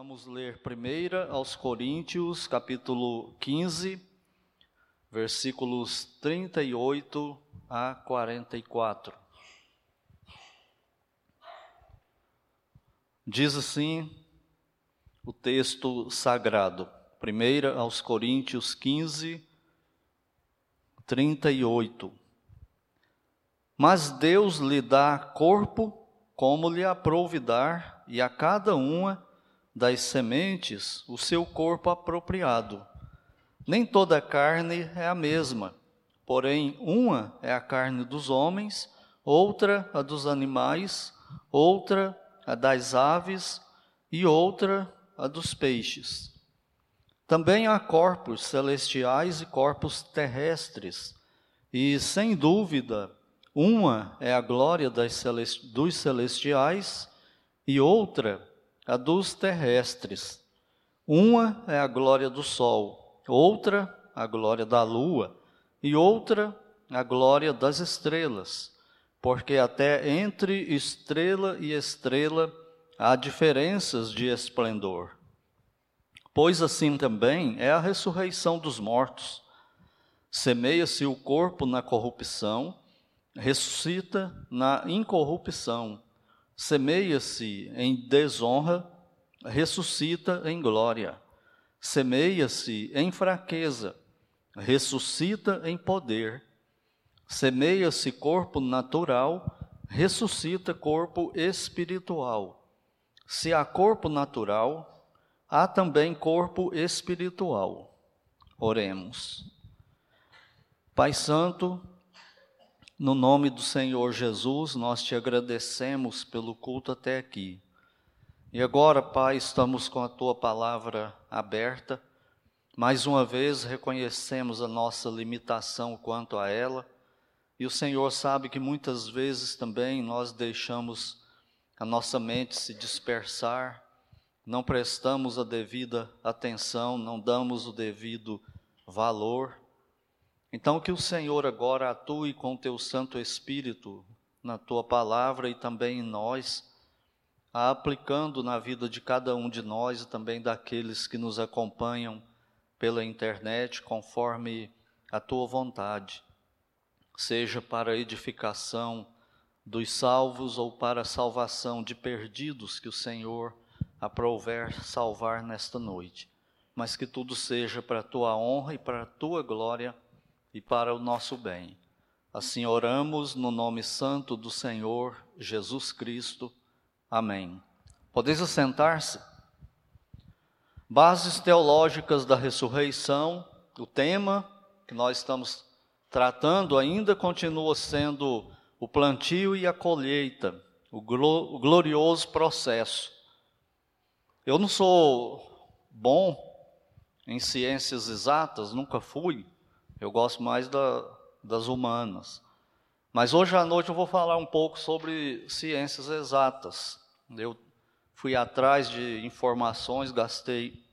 Vamos ler primeira aos Coríntios, capítulo 15, versículos 38 a 44. Diz assim o texto sagrado, primeira aos Coríntios 15, 38. Mas Deus lhe dá corpo como lhe aprouve dar, e a cada uma das sementes o seu corpo apropriado. Nem toda carne é a mesma, porém, uma é a carne dos homens, outra a dos animais, outra a das aves e outra a dos peixes. Também há corpos celestiais e corpos terrestres, e sem dúvida, uma é a glória dos celestiais e outra a dos terrestres. Uma é a glória do sol, outra a glória da lua, e outra a glória das estrelas, porque até entre estrela e estrela há diferenças de esplendor. Pois assim também é a ressurreição dos mortos. Semeia-se o corpo na corrupção, ressuscita na incorrupção semeia-se em desonra, ressuscita em glória. Semeia-se em fraqueza, ressuscita em poder. Semeia-se corpo natural, ressuscita corpo espiritual. Se há corpo natural, há também corpo espiritual. Oremos. Pai Santo, no nome do Senhor Jesus, nós te agradecemos pelo culto até aqui. E agora, Pai, estamos com a tua palavra aberta. Mais uma vez reconhecemos a nossa limitação quanto a ela. E o Senhor sabe que muitas vezes também nós deixamos a nossa mente se dispersar, não prestamos a devida atenção, não damos o devido valor. Então, que o Senhor agora atue com o teu Santo Espírito na tua palavra e também em nós, a aplicando na vida de cada um de nós e também daqueles que nos acompanham pela internet, conforme a tua vontade, seja para a edificação dos salvos ou para a salvação de perdidos que o Senhor aprouver salvar nesta noite, mas que tudo seja para a tua honra e para a tua glória e para o nosso bem. Assim oramos no nome santo do Senhor Jesus Cristo. Amém. Podeis assentar-se? Bases teológicas da ressurreição, o tema que nós estamos tratando ainda continua sendo o plantio e a colheita, o, glorioso processo. Eu não sou bom em ciências exatas, nunca fui, eu gosto mais da, das humanas. Mas hoje à noite eu vou falar um pouco sobre ciências exatas. Eu fui atrás de informações, gastei,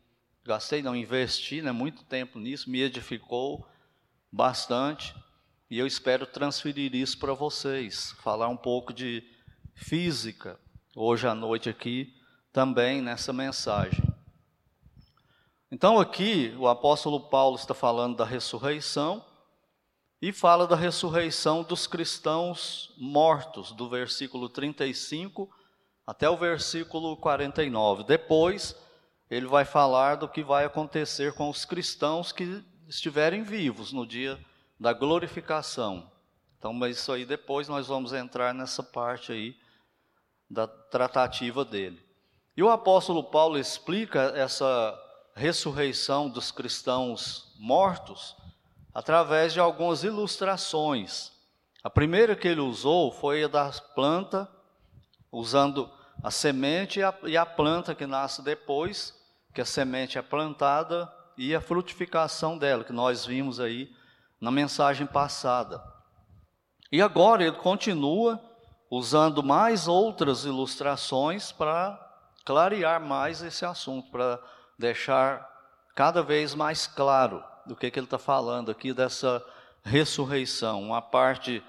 gastei não, investi né, muito tempo nisso, me edificou bastante. E eu espero transferir isso para vocês, falar um pouco de física hoje à noite aqui também nessa mensagem. Então, aqui, o apóstolo Paulo está falando da ressurreição e fala da ressurreição dos cristãos mortos, do versículo 35 até o versículo 49. Depois, ele vai falar do que vai acontecer com os cristãos que estiverem vivos no dia da glorificação. Então, mas isso aí depois nós vamos entrar nessa parte aí da tratativa dele. E o apóstolo Paulo explica essa ressurreição dos cristãos mortos através de algumas ilustrações. A primeira que ele usou foi a da planta, usando a semente e a, e a planta que nasce depois, que a semente é plantada, e a frutificação dela, que nós vimos aí na mensagem passada. E agora ele continua usando mais outras ilustrações para clarear mais esse assunto, para deixar cada vez mais claro do que, que ele está falando aqui dessa ressurreição, uma parte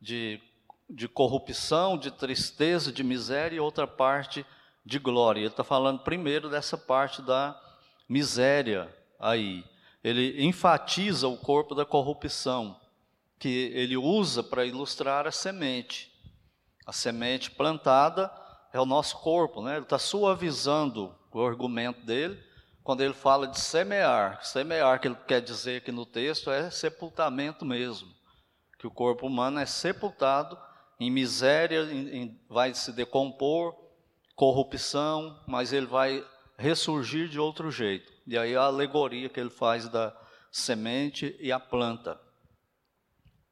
de, de corrupção, de tristeza, de miséria, e outra parte de glória. Ele está falando primeiro dessa parte da miséria aí. Ele enfatiza o corpo da corrupção, que ele usa para ilustrar a semente. A semente plantada é o nosso corpo, né? Ele está suavizando o argumento dele quando ele fala de semear. Semear, que ele quer dizer aqui no texto, é sepultamento mesmo. Que o corpo humano é sepultado em miséria, em, em, vai se decompor, corrupção, mas ele vai ressurgir de outro jeito. E aí a alegoria que ele faz da semente e a planta.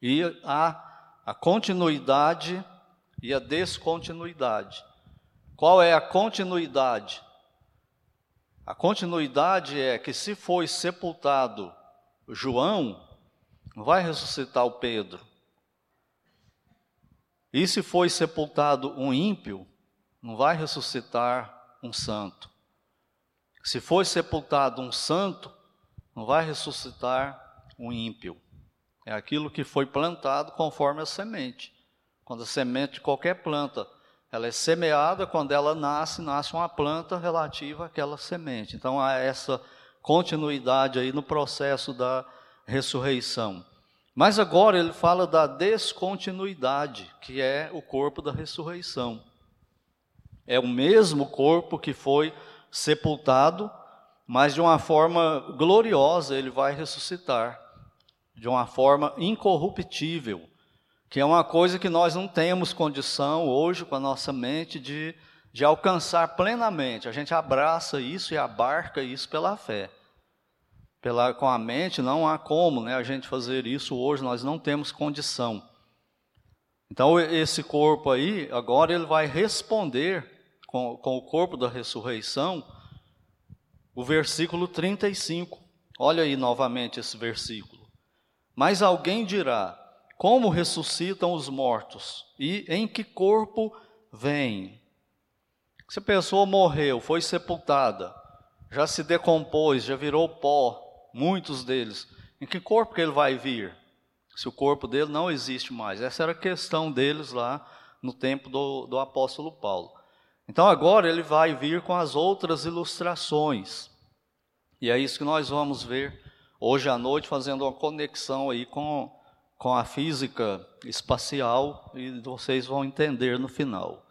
E a, a continuidade e a descontinuidade. Qual é a continuidade? A continuidade é que se foi sepultado João, vai ressuscitar o Pedro. E se foi sepultado um ímpio, não vai ressuscitar um santo. Se foi sepultado um santo, não vai ressuscitar um ímpio. É aquilo que foi plantado conforme a semente. Quando a semente de qualquer planta, ela é semeada, quando ela nasce, nasce uma planta relativa àquela semente. Então há essa continuidade aí no processo da ressurreição. Mas agora ele fala da descontinuidade, que é o corpo da ressurreição. É o mesmo corpo que foi sepultado, mas de uma forma gloriosa ele vai ressuscitar, de uma forma incorruptível que é uma coisa que nós não temos condição hoje com a nossa mente de, de alcançar plenamente. A gente abraça isso e abarca isso pela fé. Pela, com a mente não há como né, a gente fazer isso hoje, nós não temos condição. Então, esse corpo aí, agora ele vai responder com, com o corpo da ressurreição, o versículo 35. Olha aí novamente esse versículo. Mas alguém dirá: como ressuscitam os mortos e em que corpo vêm. Se a pessoa morreu, foi sepultada, já se decompôs, já virou pó, muitos deles, em que corpo que ele vai vir? Se o corpo dele não existe mais. Essa era a questão deles lá no tempo do, do apóstolo Paulo. Então agora ele vai vir com as outras ilustrações. E é isso que nós vamos ver hoje à noite, fazendo uma conexão aí com com a física espacial e vocês vão entender no final.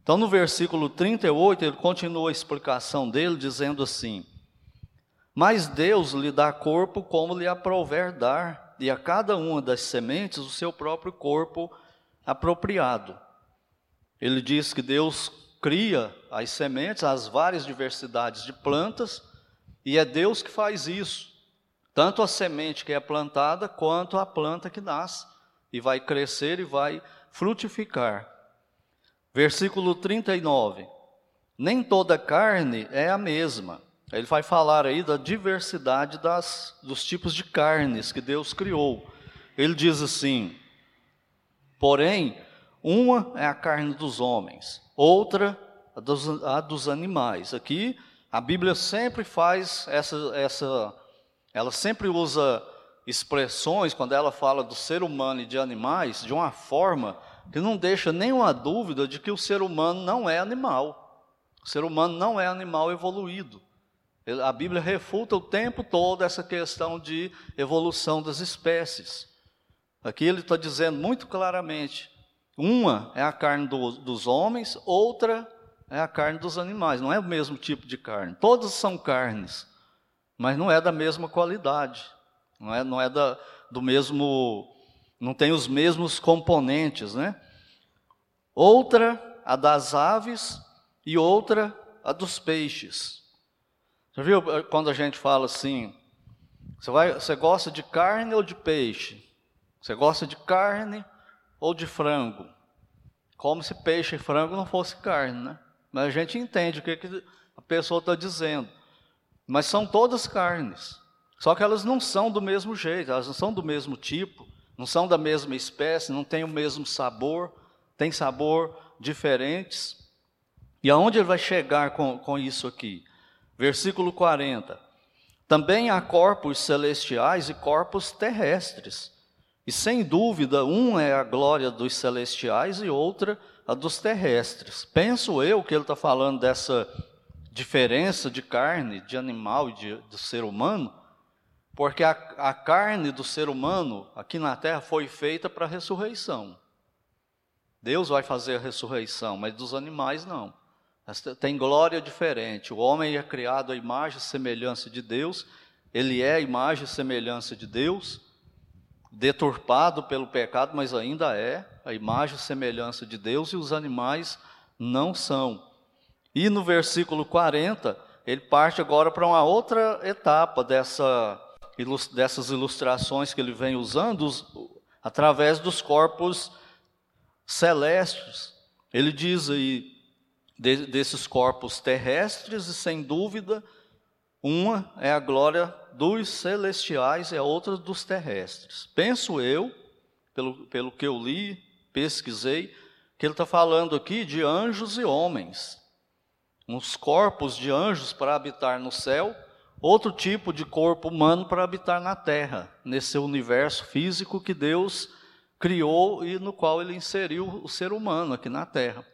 Então, no versículo 38, ele continua a explicação dele, dizendo assim: Mas Deus lhe dá corpo como lhe aprouver dar, e a cada uma das sementes o seu próprio corpo apropriado. Ele diz que Deus cria as sementes, as várias diversidades de plantas, e é Deus que faz isso tanto a semente que é plantada, quanto a planta que nasce e vai crescer e vai frutificar. Versículo 39. Nem toda carne é a mesma. Ele vai falar aí da diversidade das, dos tipos de carnes que Deus criou. Ele diz assim: porém, uma é a carne dos homens, outra a dos, a dos animais. Aqui a Bíblia sempre faz essa, essa ela sempre usa expressões, quando ela fala do ser humano e de animais, de uma forma que não deixa nenhuma dúvida de que o ser humano não é animal. O ser humano não é animal evoluído. A Bíblia refuta o tempo todo essa questão de evolução das espécies. Aqui ele está dizendo muito claramente: uma é a carne do, dos homens, outra é a carne dos animais. Não é o mesmo tipo de carne. Todas são carnes mas não é da mesma qualidade, não é, não é da, do mesmo, não tem os mesmos componentes, né? Outra, a das aves, e outra, a dos peixes. Já viu eh, quando a gente fala assim, você, vai, você gosta de carne ou de peixe? Você gosta de carne ou de frango? Como se peixe e frango não fosse carne, né? Mas a gente entende o que, que a pessoa está dizendo. Mas são todas carnes. Só que elas não são do mesmo jeito, elas não são do mesmo tipo, não são da mesma espécie, não têm o mesmo sabor, têm sabor diferentes. E aonde ele vai chegar com, com isso aqui? Versículo 40. Também há corpos celestiais e corpos terrestres. E sem dúvida, um é a glória dos celestiais e outra a dos terrestres. Penso eu que ele está falando dessa diferença de carne, de animal e de, do ser humano, porque a, a carne do ser humano aqui na terra foi feita para a ressurreição. Deus vai fazer a ressurreição, mas dos animais não. Tem glória diferente. O homem é criado à imagem e semelhança de Deus, ele é a imagem e semelhança de Deus, deturpado pelo pecado, mas ainda é a imagem e semelhança de Deus, e os animais não são. E no versículo 40, ele parte agora para uma outra etapa dessa, dessas ilustrações que ele vem usando, os, através dos corpos celestes. Ele diz aí de, desses corpos terrestres, e sem dúvida, uma é a glória dos celestiais e a outra dos terrestres. Penso eu, pelo, pelo que eu li, pesquisei, que ele está falando aqui de anjos e homens. Uns corpos de anjos para habitar no céu, outro tipo de corpo humano para habitar na terra, nesse universo físico que Deus criou e no qual ele inseriu o ser humano aqui na terra.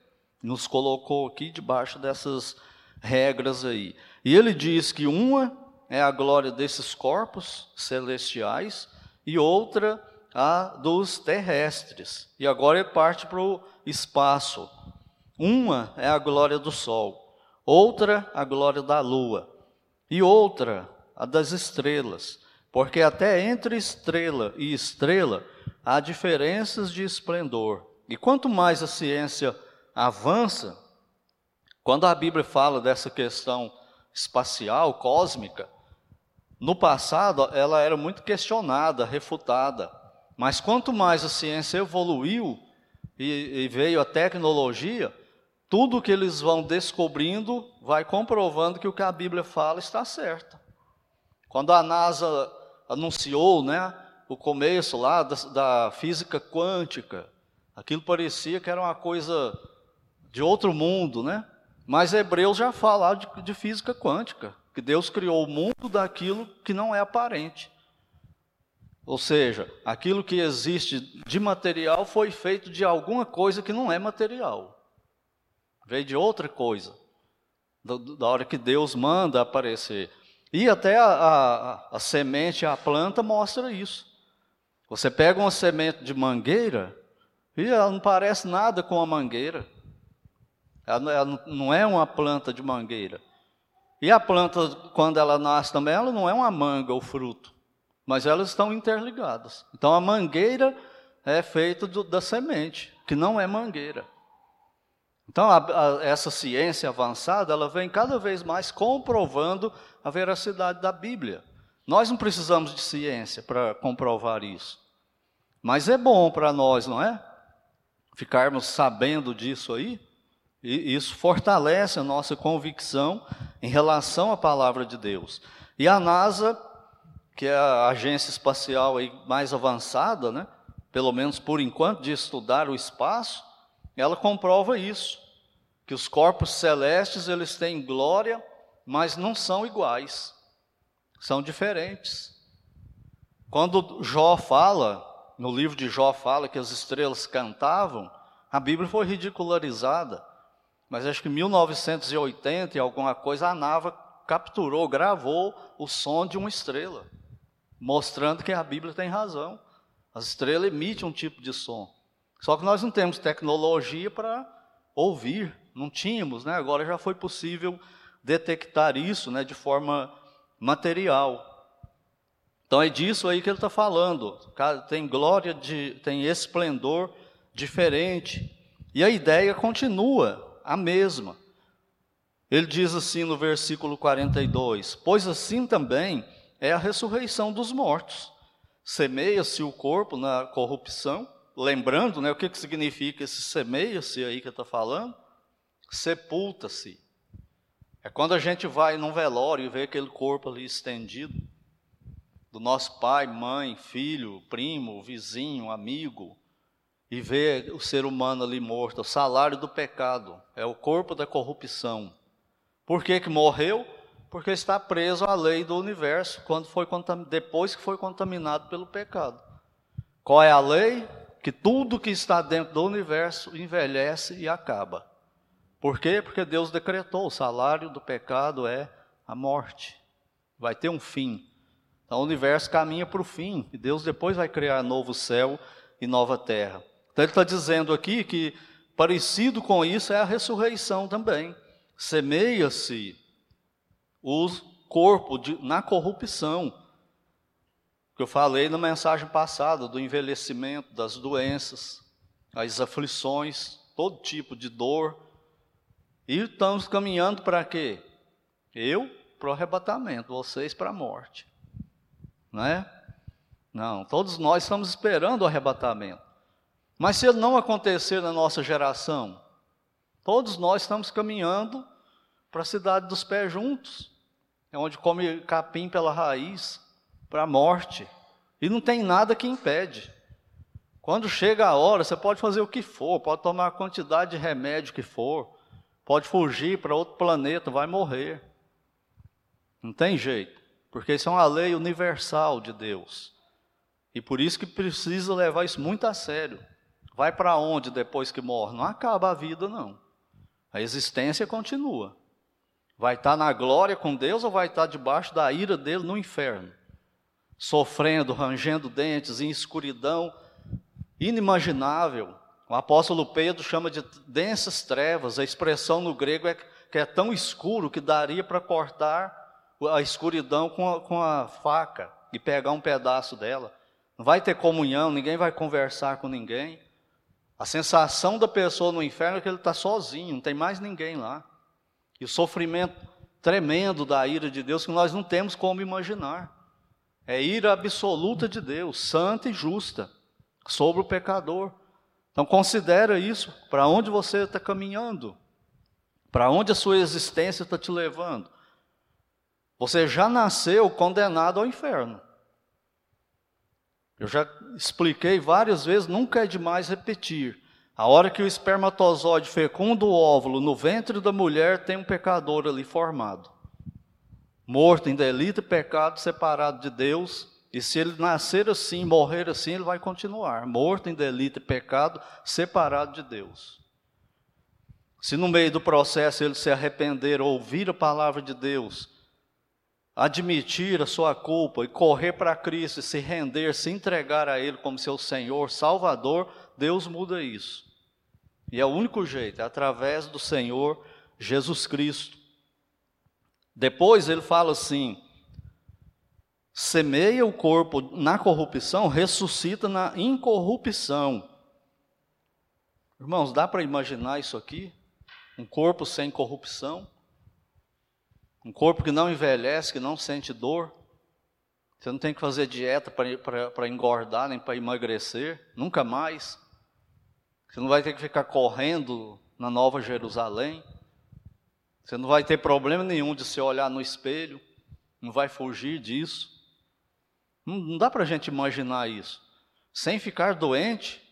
Nos colocou aqui debaixo dessas regras aí. E ele diz que uma é a glória desses corpos celestiais e outra a dos terrestres. E agora ele parte para o espaço. Uma é a glória do sol, outra a glória da lua, e outra a das estrelas, porque até entre estrela e estrela há diferenças de esplendor. E quanto mais a ciência avança, quando a Bíblia fala dessa questão espacial, cósmica, no passado ela era muito questionada, refutada. Mas quanto mais a ciência evoluiu e, e veio a tecnologia, tudo que eles vão descobrindo vai comprovando que o que a Bíblia fala está certo. Quando a NASA anunciou né, o começo lá da, da física quântica, aquilo parecia que era uma coisa de outro mundo, né? Mas Hebreus já fala de, de física quântica, que Deus criou o mundo daquilo que não é aparente. Ou seja, aquilo que existe de material foi feito de alguma coisa que não é material. Veio de outra coisa. Da hora que Deus manda aparecer. E até a, a, a semente, a planta mostra isso. Você pega uma semente de mangueira e ela não parece nada com a mangueira. Ela não é uma planta de mangueira. E a planta, quando ela nasce também, ela não é uma manga ou fruto, mas elas estão interligadas. Então a mangueira é feita do, da semente, que não é mangueira. Então a, a, essa ciência avançada, ela vem cada vez mais comprovando a veracidade da Bíblia. Nós não precisamos de ciência para comprovar isso. Mas é bom para nós, não é? Ficarmos sabendo disso aí. E isso fortalece a nossa convicção em relação à palavra de Deus. E a NASA, que é a agência espacial aí mais avançada, né, pelo menos por enquanto, de estudar o espaço, ela comprova isso, que os corpos celestes eles têm glória, mas não são iguais, são diferentes. Quando Jó fala, no livro de Jó fala que as estrelas cantavam, a Bíblia foi ridicularizada mas acho que em 1980 e alguma coisa, a NASA capturou, gravou o som de uma estrela, mostrando que a Bíblia tem razão. As estrelas emitem um tipo de som. Só que nós não temos tecnologia para ouvir, não tínhamos, né? Agora já foi possível detectar isso, né, de forma material. Então é disso aí que ele está falando. Tem glória, de, tem esplendor diferente. E a ideia continua a mesma. Ele diz assim no versículo 42: Pois assim também é a ressurreição dos mortos. Semeia-se o corpo na corrupção, lembrando né, o que, que significa esse semeia-se aí que está falando? Sepulta-se. É quando a gente vai num velório e vê aquele corpo ali estendido, do nosso pai, mãe, filho, primo, vizinho, amigo, e vê o ser humano ali morto, o salário do pecado, é o corpo da corrupção. Por que, que morreu? Porque está preso à lei do universo, quando foi depois que foi contaminado pelo pecado. Qual é a lei? Que tudo que está dentro do universo envelhece e acaba. Por quê? Porque Deus decretou: o salário do pecado é a morte. Vai ter um fim. Então o universo caminha para o fim, e Deus depois vai criar novo céu e nova terra. Então ele está dizendo aqui que parecido com isso é a ressurreição também. Semeia-se o corpo de, na corrupção, que eu falei na mensagem passada, do envelhecimento, das doenças, as aflições, todo tipo de dor. E estamos caminhando para quê? Eu para o arrebatamento, vocês para a morte. Não é? Não, todos nós estamos esperando o arrebatamento. Mas se ele não acontecer na nossa geração, todos nós estamos caminhando para a cidade dos pés juntos, é onde come capim pela raiz, para a morte. E não tem nada que impede. Quando chega a hora, você pode fazer o que for, pode tomar a quantidade de remédio que for, pode fugir para outro planeta, vai morrer. Não tem jeito, porque isso é uma lei universal de Deus. E por isso que precisa levar isso muito a sério. Vai para onde depois que morre? Não acaba a vida, não. A existência continua. Vai estar tá na glória com Deus ou vai estar tá debaixo da ira dele no inferno? Sofrendo, rangendo dentes, em escuridão inimaginável. O apóstolo Pedro chama de densas trevas. A expressão no grego é que é tão escuro que daria para cortar a escuridão com a, com a faca e pegar um pedaço dela. Não vai ter comunhão, ninguém vai conversar com ninguém. A sensação da pessoa no inferno é que ele está sozinho, não tem mais ninguém lá. E o sofrimento tremendo da ira de Deus que nós não temos como imaginar. É ira absoluta de Deus, santa e justa, sobre o pecador. Então considera isso, para onde você está caminhando, para onde a sua existência está te levando. Você já nasceu condenado ao inferno. Eu já expliquei várias vezes, nunca é demais repetir. A hora que o espermatozoide fecunda o óvulo no ventre da mulher, tem um pecador ali formado. Morto em delito e pecado, separado de Deus. E se ele nascer assim, morrer assim, ele vai continuar. Morto em delito e pecado, separado de Deus. Se no meio do processo ele se arrepender, ouvir a palavra de Deus, admitir a sua culpa e correr para Cristo e se render, se entregar a Ele como seu Senhor, Salvador, Deus muda isso. E é o único jeito, é através do Senhor Jesus Cristo. Depois ele fala assim: semeia o corpo na corrupção, ressuscita na incorrupção. Irmãos, dá para imaginar isso aqui? Um corpo sem corrupção? Um corpo que não envelhece, que não sente dor. Você não tem que fazer dieta para engordar, nem para emagrecer, nunca mais. Você não vai ter que ficar correndo na Nova Jerusalém. Você não vai ter problema nenhum de se olhar no espelho. Não vai fugir disso. Não, não dá para a gente imaginar isso. Sem ficar doente,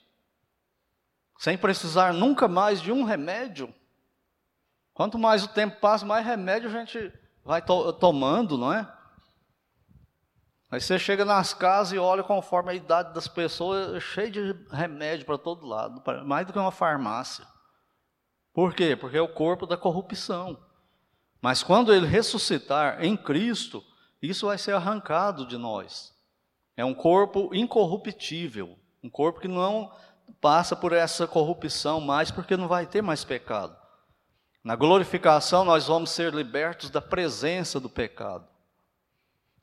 sem precisar nunca mais de um remédio. Quanto mais o tempo passa, mais remédio a gente vai to tomando, não é? Aí você chega nas casas e olha conforme a idade das pessoas, é cheio de remédio para todo lado, mais do que uma farmácia. Por quê? Porque é o corpo da corrupção. Mas quando ele ressuscitar em Cristo, isso vai ser arrancado de nós. É um corpo incorruptível, um corpo que não passa por essa corrupção mais, porque não vai ter mais pecado. Na glorificação, nós vamos ser libertos da presença do pecado.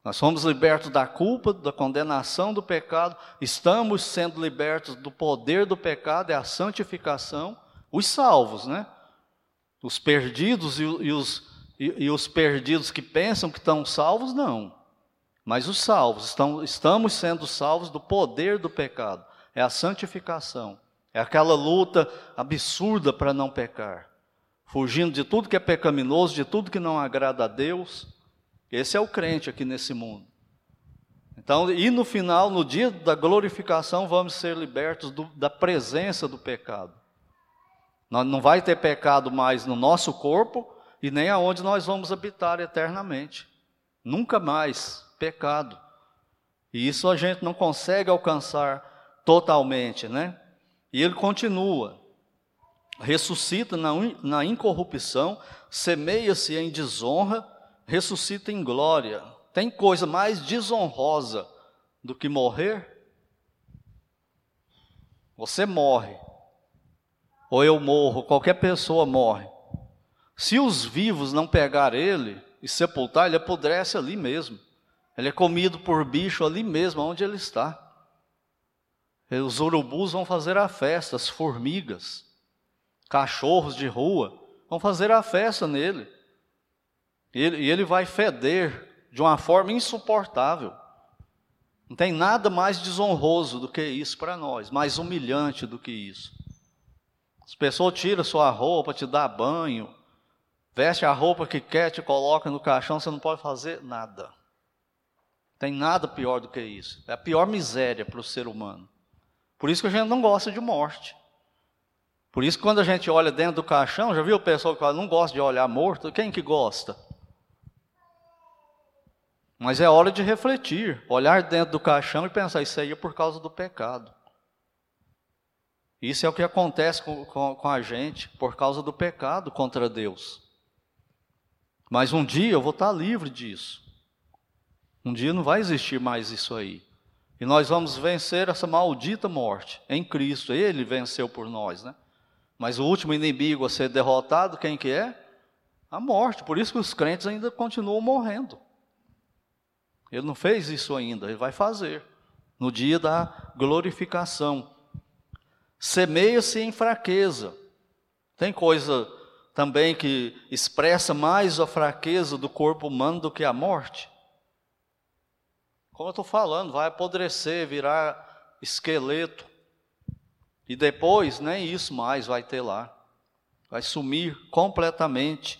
Nós somos libertos da culpa, da condenação do pecado, estamos sendo libertos do poder do pecado, é a santificação. Os salvos, né? Os perdidos e, e os, e, e, os perdidos que pensam que estão salvos, não. Mas os salvos, estão, estamos sendo salvos do poder do pecado, é a santificação, é aquela luta absurda para não pecar fugindo de tudo que é pecaminoso, de tudo que não agrada a Deus. Esse é o crente aqui nesse mundo. Então, e no final, no dia da glorificação, vamos ser libertos do, da presença do pecado. Não, vai ter pecado mais no nosso corpo e nem aonde nós vamos habitar eternamente. Nunca mais pecado. E isso a gente não consegue alcançar totalmente, né? E ele continua: ressuscita na, na incorrupção, semeia-se em desonra, ressuscita em glória. Tem coisa mais desonrosa do que morrer? Você morre, ou eu morro, qualquer pessoa morre. Se os vivos não pegar ele e sepultar, ele apodrece ali mesmo. Ele é comido por bicho ali mesmo, onde ele está. Os urubus vão fazer a festa, as formigas, cachorros de rua, vão fazer a festa nele. E ele, ele vai feder de uma forma insuportável. Não tem nada mais desonroso do que isso para nós, mais humilhante do que isso. As pessoas tiram sua roupa, te dá banho, veste a roupa que quer, te coloca no caixão, você não pode fazer nada. Tem nada pior do que isso. É a pior miséria para o ser humano. Por isso que a gente não gosta de morte. Por isso, quando a gente olha dentro do caixão, já viu o pessoal que fala, não gosta de olhar morto? Quem que gosta? Mas é hora de refletir, olhar dentro do caixão e pensar, isso aí é por causa do pecado. Isso é o que acontece com, com, com, a gente por causa do pecado contra Deus. Mas um dia eu vou estar livre disso. Um dia não vai existir mais isso aí. E nós vamos vencer essa maldita morte em Cristo. Ele venceu por nós, né? Mas o último inimigo a ser derrotado, quem que é? A morte. Por isso que os crentes ainda continuam morrendo. Ele não fez isso ainda, ele vai fazer no dia da glorificação. Semeia-se em fraqueza. Tem coisa também que expressa mais a fraqueza do corpo humano do que a morte? Como eu estou falando, vai apodrecer, virar esqueleto. E depois, nem isso mais vai ter lá. Vai sumir completamente.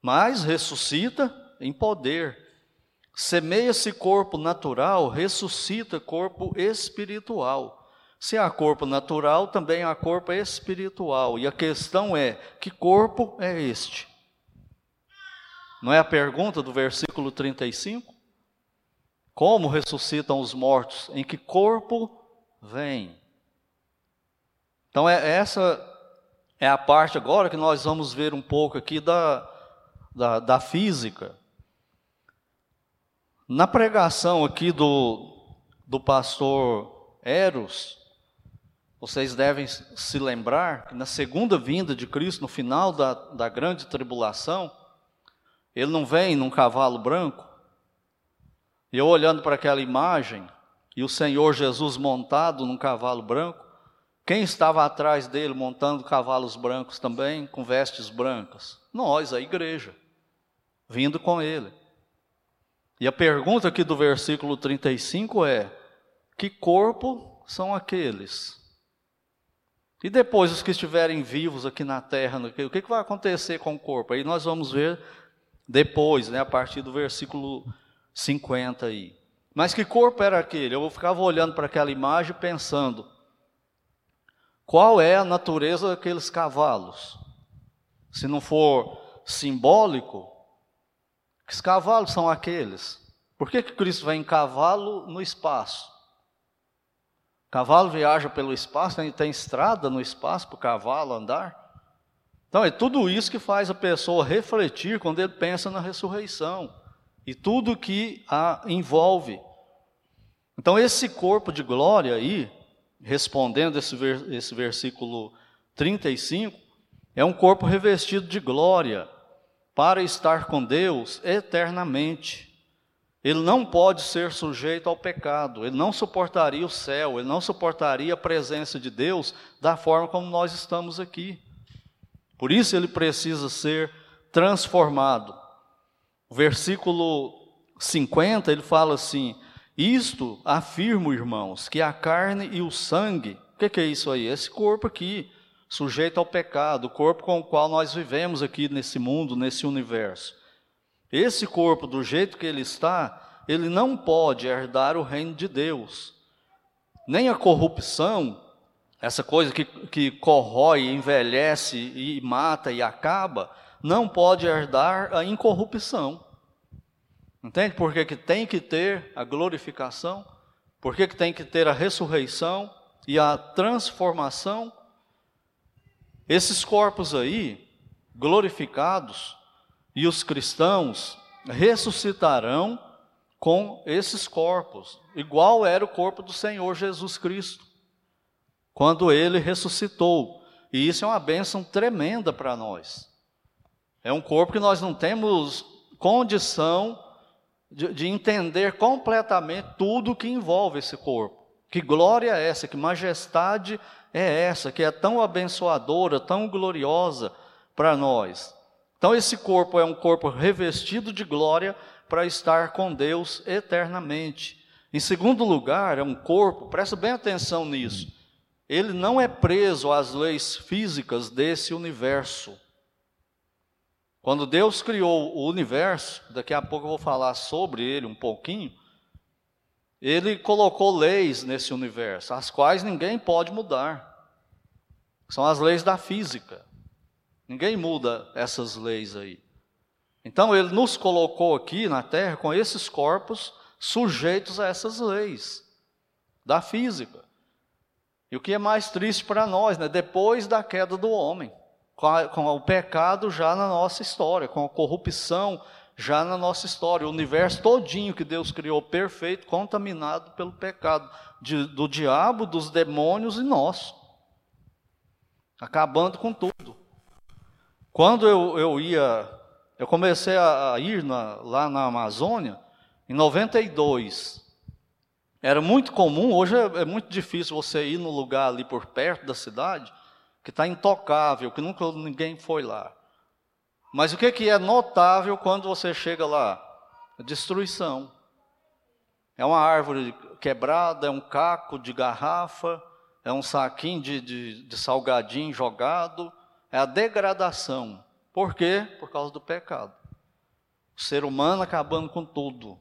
Mas ressuscita em poder. Semeia-se corpo natural, ressuscita corpo espiritual. Se há corpo natural, também há corpo espiritual. E a questão é: que corpo é este? Não é a pergunta do versículo 35? Como ressuscitam os mortos? Em que corpo vem? Então, é, essa é a parte agora que nós vamos ver um pouco aqui da, da, da física. Na pregação aqui do, do pastor Eros, vocês devem se lembrar que na segunda vinda de Cristo, no final da, da grande tribulação, ele não vem num cavalo branco. E eu olhando para aquela imagem, e o Senhor Jesus montado num cavalo branco, quem estava atrás dele montando cavalos brancos também, com vestes brancas? Nós, a igreja, vindo com ele. E a pergunta aqui do versículo 35 é: que corpo são aqueles? E depois, os que estiverem vivos aqui na terra, o que, vai acontecer com o corpo? Aí nós vamos ver depois, né, a partir do versículo 50 aí. Mas que corpo era aquele? Eu ficava olhando para aquela imagem pensando: qual é a natureza daqueles cavalos? Se não for simbólico, que cavalos são aqueles? Por que, que Cristo vem em cavalo no espaço? Cavalo viaja pelo espaço, tem, tem estrada no espaço para o cavalo andar. Então é tudo isso que faz a pessoa refletir quando ele pensa na ressurreição e tudo que a envolve. Então esse corpo de glória aí, respondendo esse, esse versículo 35, é um corpo revestido de glória para estar com Deus eternamente. Ele não pode ser sujeito ao pecado, ele não suportaria o céu, ele não suportaria a presença de Deus da forma como nós estamos aqui. Por isso ele precisa ser transformado. Versículo 50 ele fala assim: Isto afirmo, irmãos, que a carne e o sangue, o que, que é isso aí? Esse corpo aqui, sujeito ao pecado, o corpo com o qual nós vivemos aqui nesse mundo, nesse universo. Esse corpo, do jeito que ele está, ele não pode herdar o reino de Deus. Nem a corrupção, essa coisa que, que corrói, envelhece e mata e acaba, não pode herdar a incorrupção. Entende por que, que tem que ter a glorificação? Por que, que tem que ter a ressurreição e a transformação? Esses corpos aí, glorificados, e os cristãos ressuscitarão com esses corpos, igual era o corpo do Senhor Jesus Cristo, quando ele ressuscitou. E isso é uma bênção tremenda para nós. É um corpo que nós não temos condição de, de entender completamente tudo que envolve esse corpo. Que glória é essa, que majestade é essa, que é tão abençoadora, tão gloriosa para nós. Então, esse corpo é um corpo revestido de glória para estar com Deus eternamente. Em segundo lugar, é um corpo, presta bem atenção nisso, ele não é preso às leis físicas desse universo. Quando Deus criou o universo, daqui a pouco eu vou falar sobre ele um pouquinho, ele colocou leis nesse universo, as quais ninguém pode mudar. São as leis da física. Ninguém muda essas leis aí. Então ele nos colocou aqui na terra com esses corpos sujeitos a essas leis da física. E o que é mais triste para nós, né? Depois da queda do homem, com, a, com, o pecado já na nossa história, com a corrupção já na nossa história, o universo todinho que Deus criou perfeito, contaminado pelo pecado de, do diabo, dos demônios e nós, acabando com tudo. Quando eu, eu ia, eu comecei a, ir na, lá na Amazônia, em 92, era muito comum, hoje é, é, muito difícil você ir no lugar ali por perto da cidade, que está intocável, que nunca ninguém foi lá. Mas o que, que é notável quando você chega lá? A destruição. É uma árvore quebrada, é um caco de garrafa, é um saquinho de, de, de salgadinho jogado, é a degradação. Por quê? Por causa do pecado. O ser humano acabando com tudo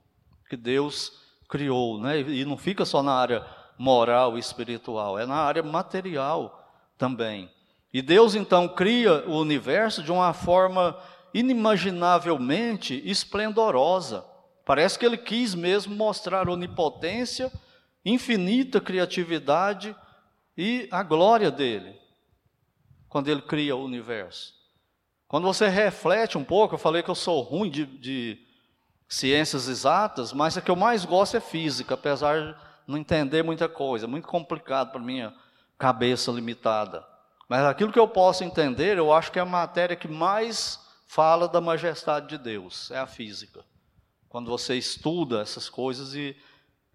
que Deus criou, né? E não fica só na área moral e espiritual, é na área material também. E Deus então cria o universo de uma forma inimaginavelmente esplendorosa. Parece que ele quis mesmo mostrar onipotência, infinita criatividade e a glória dele quando ele cria o universo. Quando você reflete um pouco, eu falei que eu sou ruim de, de ciências exatas, mas a que eu mais gosto é física, apesar de não entender muita coisa, muito complicado para minha cabeça limitada. Mas aquilo que eu posso entender, eu acho que é a matéria que mais fala da majestade de Deus, é a física. Quando você estuda essas coisas e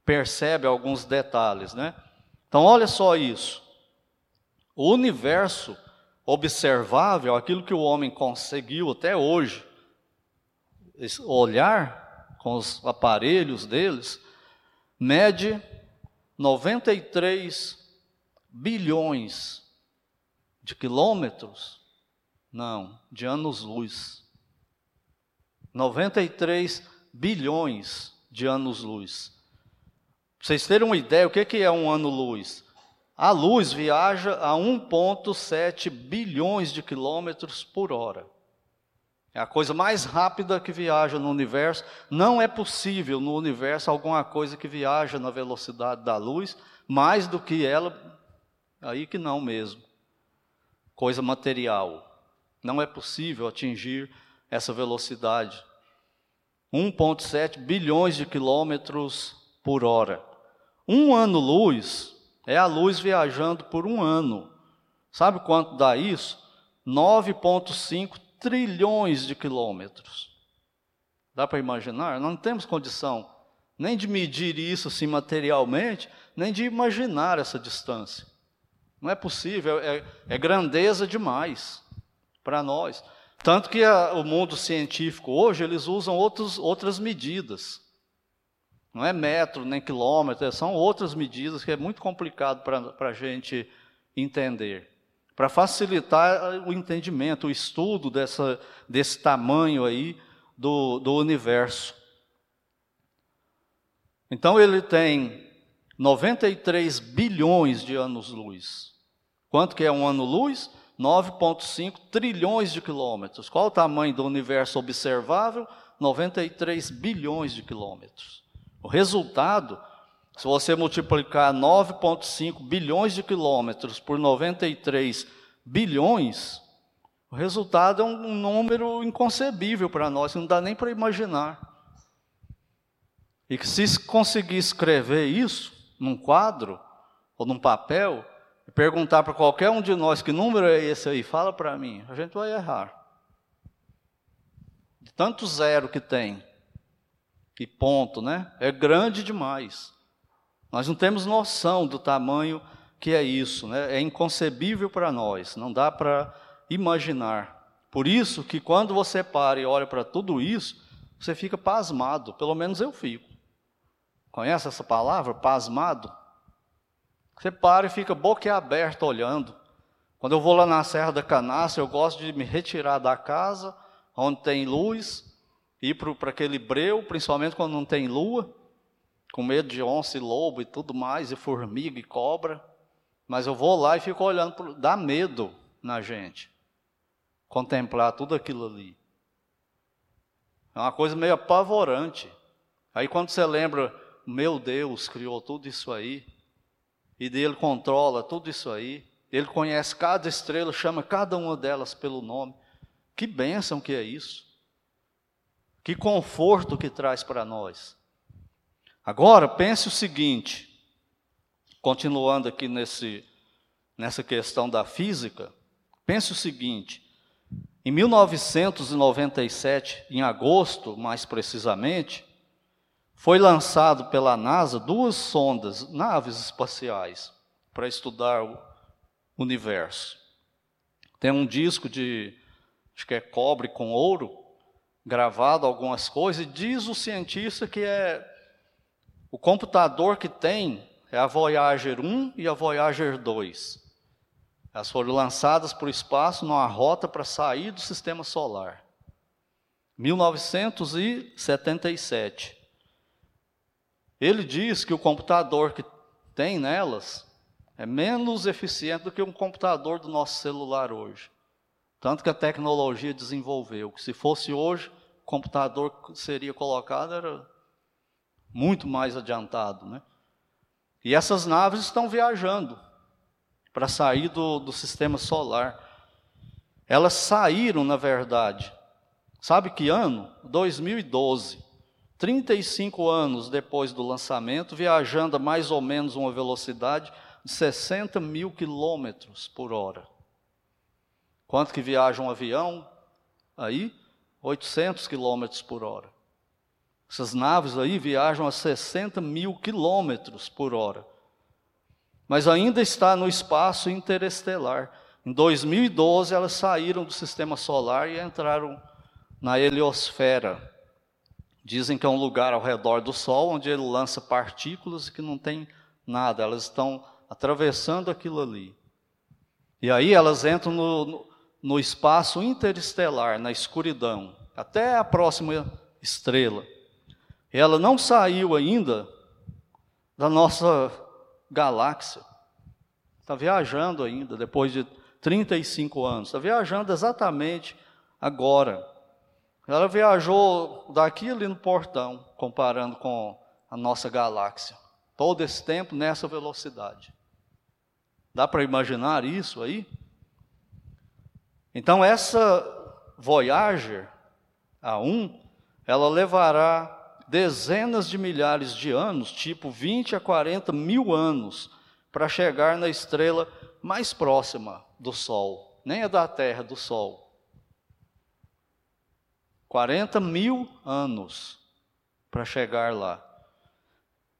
percebe alguns detalhes, né? Então, olha só isso. O universo observável, aquilo que o homem conseguiu até hoje olhar com os aparelhos deles, mede 93 bilhões de quilômetros, não, de anos-luz. 93 bilhões de anos-luz. vocês terem uma ideia, o que é um ano-luz? A luz viaja a 1,7 bilhões de quilômetros por hora. É a coisa mais rápida que viaja no universo. Não é possível no universo alguma coisa que viaja na velocidade da luz mais do que ela, aí que não mesmo. Coisa material. Não é possível atingir essa velocidade. 1,7 bilhões de quilômetros por hora. Um ano-luz é a luz viajando por um ano. Sabe quanto dá isso? 9,5 trilhões de quilômetros. Dá para imaginar? Não temos condição nem de medir isso assim materialmente, nem de imaginar essa distância. Não é possível, é, é grandeza demais para nós. Tanto que a, o mundo científico hoje, eles usam outros, outras medidas. Não é metro nem quilômetro, são outras medidas que é muito complicado para a gente entender. Para facilitar o entendimento, o estudo dessa, desse tamanho aí do, do universo. Então ele tem 93 bilhões de anos-luz. Quanto que é um ano-luz? 9,5 trilhões de quilômetros. Qual o tamanho do universo observável? 93 bilhões de quilômetros. O resultado, Se você multiplicar 9,5 bilhões de quilômetros por 93 bilhões, o resultado é um, número inconcebível para nós, não dá nem para imaginar. E que se conseguir escrever isso num quadro ou num papel, e perguntar para qualquer um de nós que número é esse aí, fala para mim, a gente vai errar. De tanto zero que tem, e ponto, né? É grande demais. Nós não temos noção do tamanho que é isso, né? É inconcebível para nós, não dá para imaginar. Por isso que quando você para e olha para tudo isso, você fica pasmado, pelo menos eu fico. Conhece essa palavra, pasmado? Você para e fica boquiaberto olhando. Quando eu vou lá na Serra da Canastra, eu gosto de me retirar da casa, onde tem luz, ir para aquele breu, principalmente quando não tem lua, com medo de onça e lobo e tudo mais, e formiga e cobra. Mas eu vou lá e fico olhando, pro, dá medo na gente, contemplar tudo aquilo ali. É uma coisa meio apavorante. Aí quando você lembra, meu Deus criou tudo isso aí, e dele controla tudo isso aí, ele conhece cada estrela, chama cada uma delas pelo nome. Que bênção que é isso. Que conforto que traz para nós. Agora, pense o seguinte, continuando aqui nesse, nessa questão da física, pense o seguinte: em 1997, em agosto, mais precisamente, foi lançado pela NASA duas sondas, naves espaciais, para estudar o universo. Tem um disco de, acho que é cobre com ouro, gravado algumas coisas, e diz o cientista que é o computador que tem é a Voyager 1 e a Voyager 2. Elas foram lançadas para o espaço numa rota para sair do sistema solar. 1977. Ele diz que o computador que tem nelas é menos eficiente do que um computador do nosso celular hoje. Tanto que a tecnologia desenvolveu, que se fosse hoje, computador seria colocado era muito mais adiantado. Né? E essas naves estão viajando para sair do, do sistema solar. Elas saíram, na verdade, sabe que ano? 2012. 35 anos depois do lançamento, viajando a mais ou menos uma velocidade de 60 mil quilômetros por hora. Quanto que viaja um avião? Aí, 800 quilômetros por hora. Essas naves aí viajam a 60 mil quilômetros por hora. Mas ainda está no espaço interestelar. Em 2012, elas saíram do sistema solar e entraram na heliosfera. Dizem que é um lugar ao redor do Sol onde ele lança partículas que não tem nada, elas estão atravessando aquilo ali. E aí elas entram no, no, no espaço interestelar, na escuridão, até a próxima estrela. Ela não saiu ainda da nossa galáxia. Está viajando ainda, depois de 35 anos. Está viajando exatamente agora. Ela viajou daqui ali no portão, comparando com a nossa galáxia. Todo esse tempo nessa velocidade. Dá para imaginar isso aí? Então, essa Voyager A1, ela levará dezenas de milhares de anos, tipo 20 a 40 mil anos, para chegar na estrela mais próxima do Sol, nem é da Terra, do Sol. 40 mil anos para chegar lá.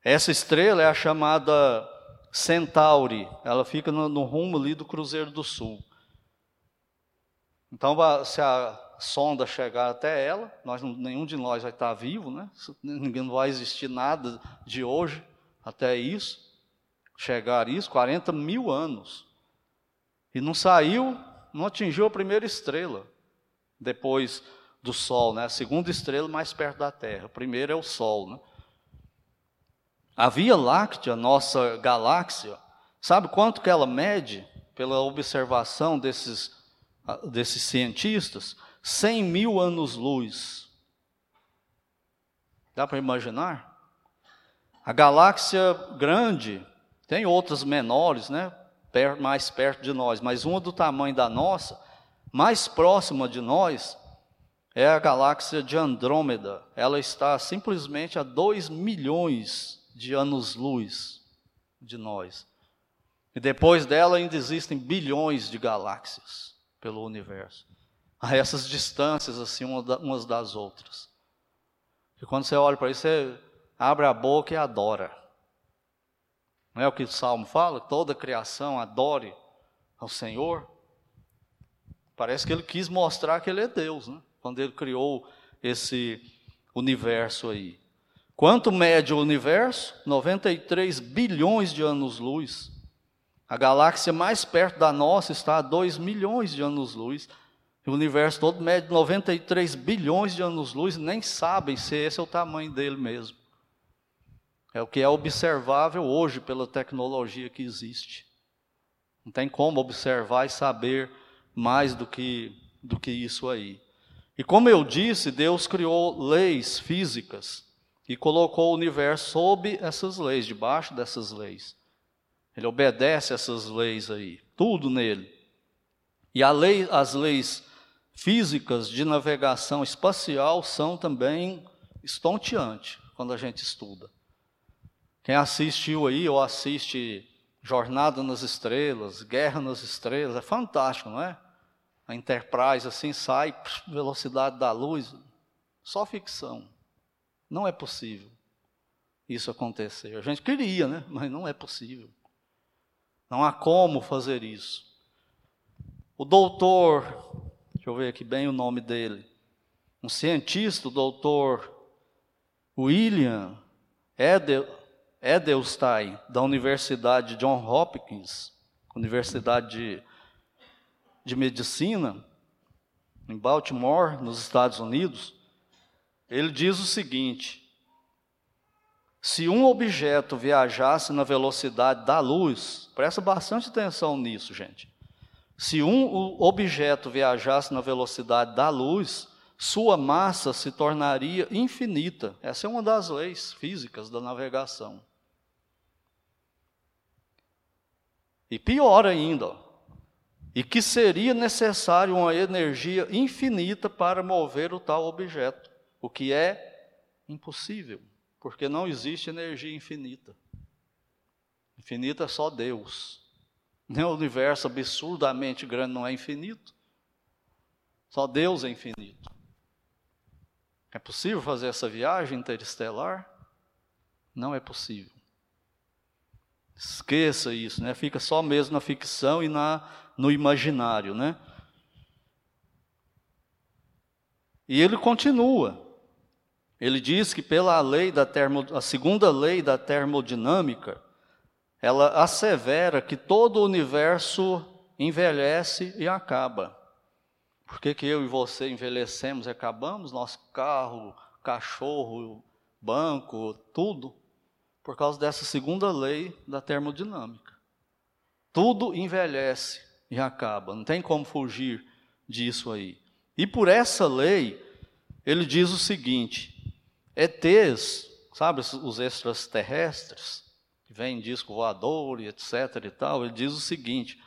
Essa estrela é a chamada Centauri, ela fica no, no rumo ali do Cruzeiro do Sul. Então, se a sonda chegar até ela, nós, nenhum de nós vai estar vivo, né? Ninguém não vai existir nada de hoje até isso, chegar isso, 40 mil anos. E não saiu, não atingiu a primeira estrela, depois do Sol, né? A segunda estrela mais perto da Terra. A primeira é o Sol, né? A Via Láctea, nossa galáxia, sabe quanto que ela mede pela observação desses, desses cientistas? 100 mil anos-luz. Dá para imaginar? A galáxia grande, tem outras menores, né? mais perto de nós, mas uma do tamanho da nossa, mais próxima de nós, é a galáxia de Andrômeda. Ela está simplesmente a 2 milhões de anos-luz de nós. E depois dela ainda existem bilhões de galáxias pelo universo. A essas distâncias, assim, umas das outras. E quando você olha para isso, você abre a boca e adora. Não é o que o Salmo fala? Toda criação adore ao Senhor. Parece que ele quis mostrar que ele é Deus, né? Quando ele criou esse universo aí. Quanto mede o universo? 93 bilhões de anos-luz. A galáxia mais perto da nossa está a 2 milhões de anos-luz. O universo todo mede 93 bilhões de anos-luz, nem sabem se esse é o tamanho dele mesmo. É o que é observável hoje pela tecnologia que existe. Não tem como observar e saber mais do que, do que isso aí. E como eu disse, Deus criou leis físicas e colocou o universo sob essas leis, debaixo dessas leis. Ele obedece essas leis aí, tudo nele. E lei, as leis físicas de navegação espacial são também estonteantes quando a gente estuda. Quem assistiu aí ou assiste Jornada nas Estrelas, Guerra nas Estrelas, é fantástico, não é? A Enterprise assim sai, velocidade da luz, só ficção. Não é possível isso acontecer. A gente queria, né? Mas não é possível. Não há como fazer isso. O doutor, deixa eu ver aqui bem o nome dele, um cientista, o doutor William Edelstein, da Universidade John Hopkins, Universidade de de medicina, em Baltimore, nos Estados Unidos, ele diz o seguinte: se um objeto viajasse na velocidade da luz, presta bastante atenção nisso, gente. Se um objeto viajasse na velocidade da luz, sua massa se tornaria infinita. Essa é uma das leis físicas da navegação. E pior ainda, e que seria necessário uma energia infinita para mover o tal objeto, o que é impossível, porque não existe energia infinita. Infinita é só Deus. Nem o universo absurdamente grande não é infinito. Só Deus é infinito. É possível fazer essa viagem interestelar? Não é possível. Esqueça isso, né? Fica só mesmo na ficção e na, no imaginário, né? E ele continua. Ele diz que pela lei da termo, a segunda lei da termodinâmica, ela assevera que todo o universo envelhece e acaba. Por que, que eu e você envelhecemos e acabamos? Nosso carro, cachorro, banco, tudo por causa dessa segunda lei da termodinâmica. Tudo envelhece e acaba, não tem como fugir disso aí. E por essa lei, ele diz o seguinte: ETs, sabe os extraterrestres, que vêm disco voador e etc e tal, ele diz o seguinte: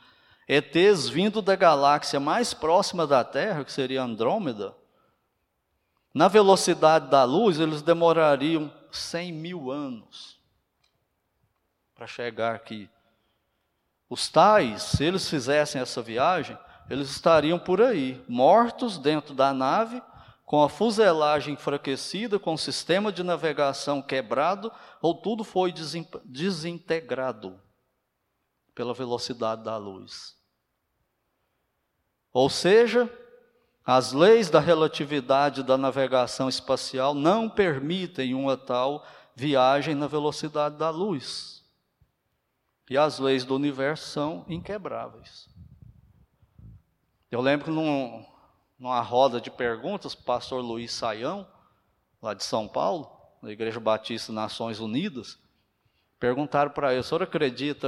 ETs vindo da galáxia mais próxima da Terra, que seria Andrômeda, na velocidade da luz, eles demorariam 100 mil anos para chegar aqui. Os tais, se eles fizessem essa viagem, eles estariam por aí, mortos dentro da nave, com a fuselagem enfraquecida, com o sistema de navegação quebrado, ou tudo foi desintegrado pela velocidade da luz. Ou seja, as leis da relatividade da navegação espacial não permitem uma tal viagem na velocidade da luz. E as leis do universo são inquebráveis. Eu lembro que num, numa roda de perguntas, o pastor Luiz Saião, lá de São Paulo, da Igreja Batista Nações Unidas, perguntaram para ele: o senhor acredita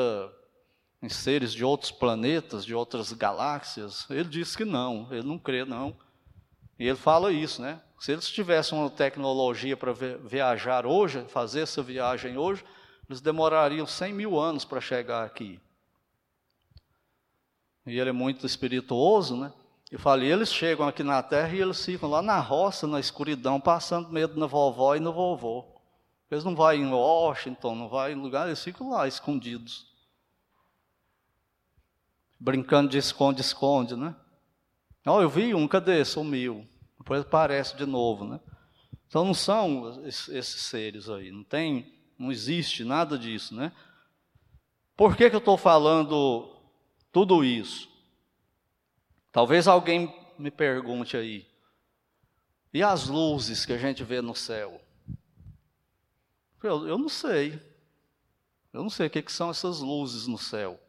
em seres de outros planetas, de outras galáxias? Ele disse que não, ele não crê, não. E ele fala isso, né? Se eles tivessem uma tecnologia para viajar hoje, fazer essa viagem hoje, eles demorariam 100 mil anos para chegar aqui. E ele é muito espirituoso, né? Eu falei, eles chegam aqui na terra e eles ficam lá na roça, na escuridão, passando medo na vovó e no vovô. Eles não vão em Washington, não vão em lugar, eles ficam lá escondidos. Brincando de esconde-esconde, né? Oh, eu vi um, cadê? Sumiu. Depois aparece de novo, né? Então não são esses seres aí, não tem, não existe nada disso, né? Por que, que eu estou falando tudo isso? Talvez alguém me pergunte aí, e as luzes que a gente vê no céu? Eu, eu não sei. Eu não sei o que, que são essas luzes no céu.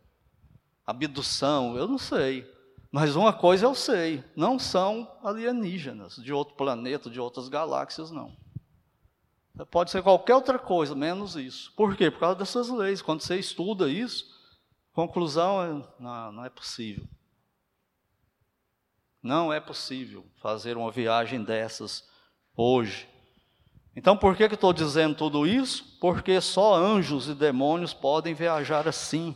Abdução, eu não sei. Mas uma coisa eu sei: não são alienígenas de outro planeta, de outras galáxias, não. Pode ser qualquer outra coisa, menos isso. Por quê? Por causa dessas leis. Quando você estuda isso, conclusão é: não, não é possível. Não é possível fazer uma viagem dessas hoje. Então, por que, que estou dizendo tudo isso? Porque só anjos e demônios podem viajar assim.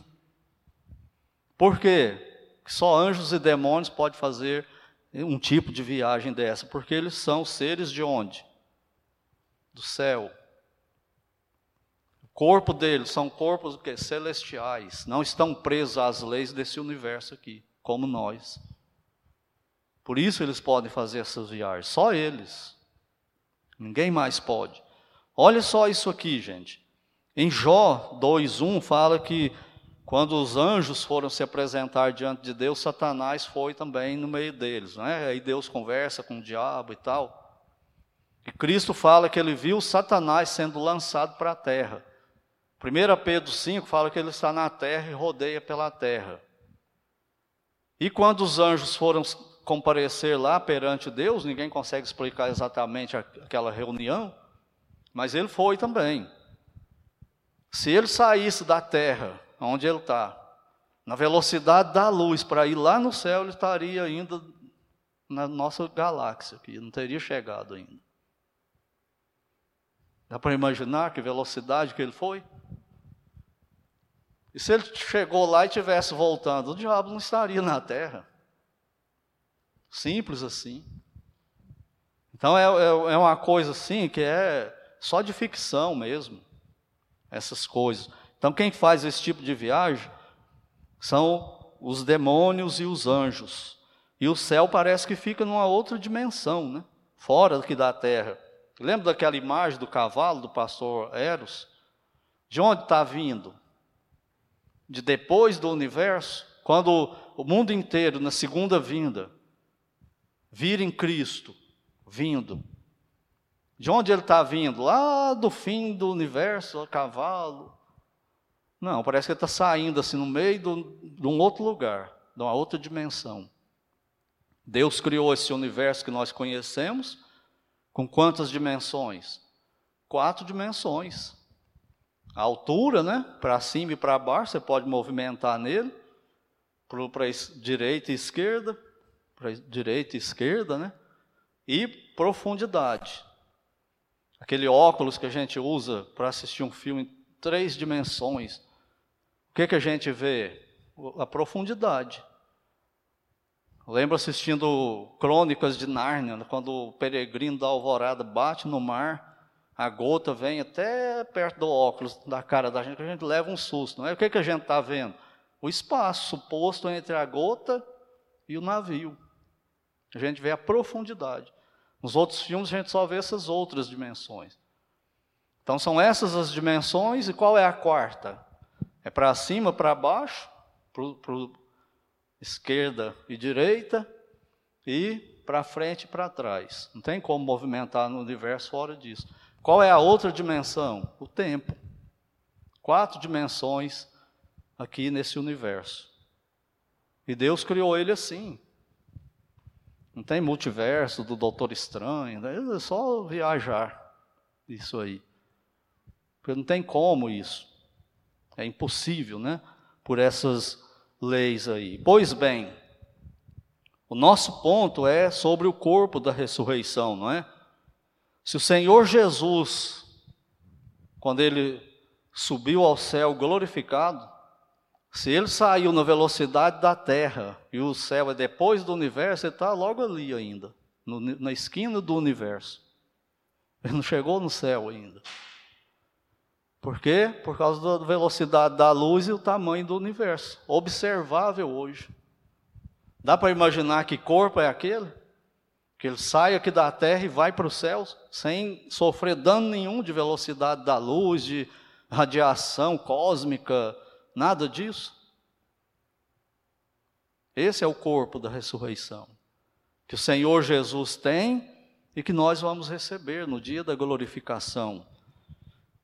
Por quê? Só anjos e demônios podem fazer um tipo de viagem dessa, porque eles são seres de onde? Do céu. O corpo deles são corpos celestiais, não estão presos às leis desse universo aqui, como nós. Por isso eles podem fazer essas viagens, só eles. Ninguém mais pode. Olha só isso aqui, gente. Em Jó 2:1 fala que quando os anjos foram se apresentar diante de Deus, Satanás foi também no meio deles, não é? Aí Deus conversa com o diabo e tal. E Cristo fala que ele viu Satanás sendo lançado para a terra. 1 Pedro 5 fala que ele está na terra e rodeia pela terra. E quando os anjos foram comparecer lá perante Deus, ninguém consegue explicar exatamente aquela reunião, mas ele foi também. Se ele saísse da terra, onde ele está, na velocidade da luz, para ir lá no céu, ele estaria ainda na nossa galáxia, que não teria chegado ainda. Dá para imaginar que velocidade que ele foi? E se ele chegou lá e estivesse voltando, o diabo não estaria na terra. Simples assim. Então é, é, é uma coisa assim que é só de ficção mesmo, essas coisas. Então quem faz esse tipo de viagem são os demônios e os anjos. E o céu parece que fica numa outra dimensão, né? fora aqui da terra. Lembra daquela imagem do cavalo do pastor Eros? De onde está vindo? De depois do universo? Quando o mundo inteiro, na segunda vinda, vir em Cristo, vindo. De onde ele está vindo? Lá do fim do universo, a cavalo. Não, parece que ele está saindo assim no meio de um outro lugar, de uma outra dimensão. Deus criou esse universo que nós conhecemos, com quantas dimensões? Quatro dimensões. A altura, né? Para cima e para baixo, você pode movimentar nele, para direita e esquerda, para direita e esquerda, né? E profundidade. Aquele óculos que a gente usa para assistir um filme em três dimensões. O que, que a gente vê? A profundidade. lembro assistindo Crônicas de Nárnia, né? quando o peregrino da alvorada bate no mar, a gota vem até perto do óculos da cara da gente, que a gente leva um susto. Não é? O que, que a gente está vendo? O espaço suposto entre a gota e o navio. A gente vê a profundidade. Nos outros filmes a gente só vê essas outras dimensões. Então são essas as dimensões, e qual é a quarta? É para cima, para baixo, para esquerda e direita, e para frente e para trás. Não tem como movimentar no universo fora disso. Qual é a outra dimensão? O tempo. Quatro dimensões aqui nesse universo. E Deus criou ele assim. Não tem multiverso do Doutor Estranho, né? é só viajar. Isso aí. Porque não tem como isso. É impossível, né? Por essas leis aí. Pois bem, o nosso ponto é sobre o corpo da ressurreição, não é? Se o Senhor Jesus, quando ele subiu ao céu glorificado, se ele saiu na velocidade da terra e o céu é depois do universo, ele está logo ali ainda, no, na esquina do universo. Ele não chegou no céu ainda. Por quê? Por causa da velocidade da luz e o tamanho do universo. Observável hoje. Dá para imaginar que corpo é aquele? Que ele sai aqui da terra e vai para os céus, sem sofrer dano nenhum de velocidade da luz, de radiação cósmica, nada disso. Esse é o corpo da ressurreição, que o Senhor Jesus tem e que nós vamos receber no dia da glorificação.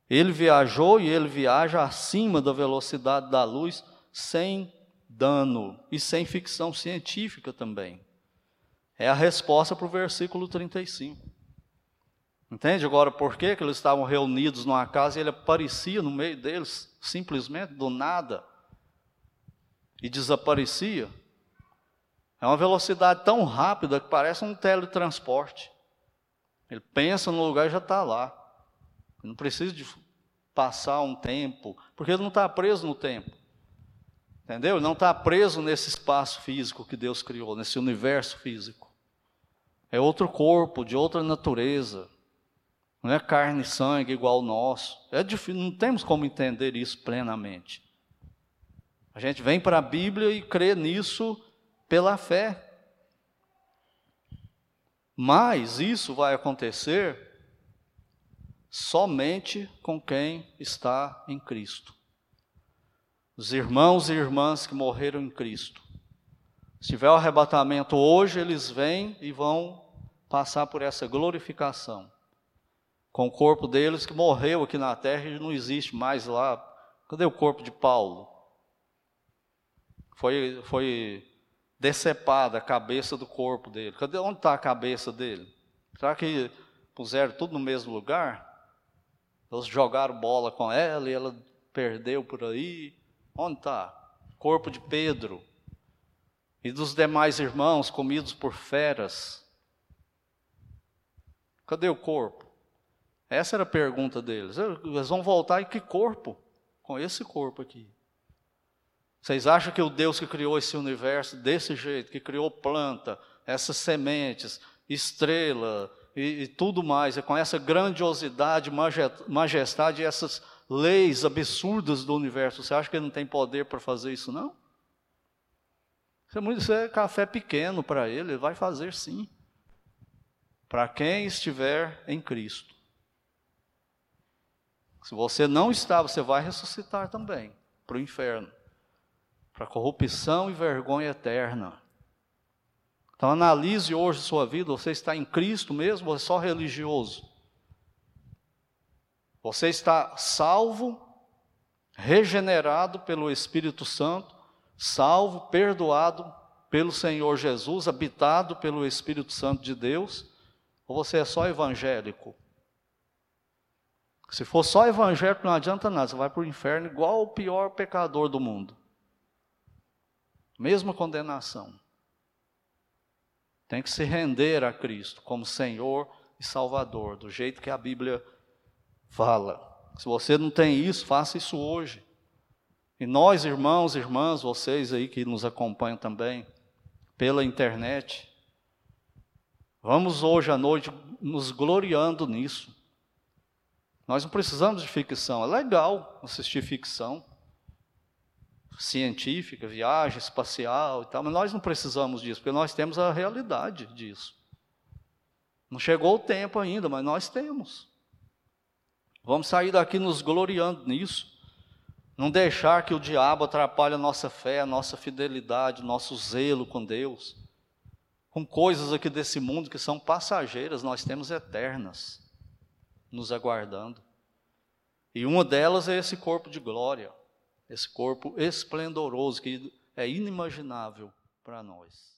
Ele viajou e ele viaja acima da velocidade da luz, sem dano e sem ficção científica também. É a resposta para o versículo 35. Entende agora por que, que eles estavam reunidos numa casa e ele aparecia no meio deles, simplesmente do nada, e desaparecia? É uma velocidade tão rápida que parece um teletransporte. Ele pensa no lugar e já está lá. Ele não precisa de passar um tempo, porque ele não está preso no tempo. Entendeu? Ele não está preso nesse espaço físico que Deus criou, nesse universo físico. É outro corpo, de outra natureza. Não é carne e sangue igual o nosso. É difícil, não temos como entender isso plenamente. A gente vem para a Bíblia e crê nisso pela fé. Mas isso vai acontecer somente com quem está em Cristo. Os irmãos e irmãs que morreram em Cristo. Se tiver o arrebatamento hoje, eles vêm e vão passar por essa glorificação com o corpo deles que morreu aqui na terra e não existe mais lá. Cadê o corpo de Paulo? Foi, foi decepada a cabeça do corpo dele. Cadê onde está a cabeça dele? Será que puseram tudo no mesmo lugar? Eles jogaram bola com ela e ela perdeu por aí. Onde está? Corpo de Pedro e dos demais irmãos comidos por feras. Cadê o corpo? Essa era a pergunta deles. Eles vão voltar em que corpo? Com esse corpo aqui. Vocês acham que o Deus que criou esse universo desse jeito, que criou planta, essas sementes, estrela e, e tudo mais, com essa grandiosidade, majestade e essas leis absurdas do universo, você acha que ele não tem poder para fazer isso, não? Isso é, muito, isso é café pequeno para ele, ele vai fazer sim. Para quem estiver em Cristo. Se você não está, você vai ressuscitar também para o inferno, para corrupção e vergonha eterna. Então analise hoje sua vida, você está em Cristo mesmo ou é só religioso? Você está salvo, regenerado pelo Espírito Santo, salvo, perdoado pelo Senhor Jesus, habitado pelo Espírito Santo de Deus, ou você é só evangélico? Se for só evangélico, não adianta nada, você vai para o inferno igual o pior pecador do mundo. Mesma condenação. Tem que se render a Cristo como Senhor e Salvador, do jeito que a Bíblia fala. Se você não tem isso, faça isso hoje. E nós, irmãos e irmãs, vocês aí que nos acompanham também pela internet, vamos hoje à noite nos gloriando nisso. Nós não precisamos de ficção. É legal assistir ficção científica, viagem espacial e tal, mas nós não precisamos disso, porque nós temos a realidade disso. Não chegou o tempo ainda, mas nós temos. Vamos sair daqui nos gloriando nisso. Não deixar que o diabo atrapalhe a nossa fé, a nossa fidelidade, o nosso zelo com Deus. Com coisas aqui desse mundo que são passageiras, nós temos eternas nos aguardando. E uma delas é esse corpo de glória, esse corpo esplendoroso que é inimaginável para nós.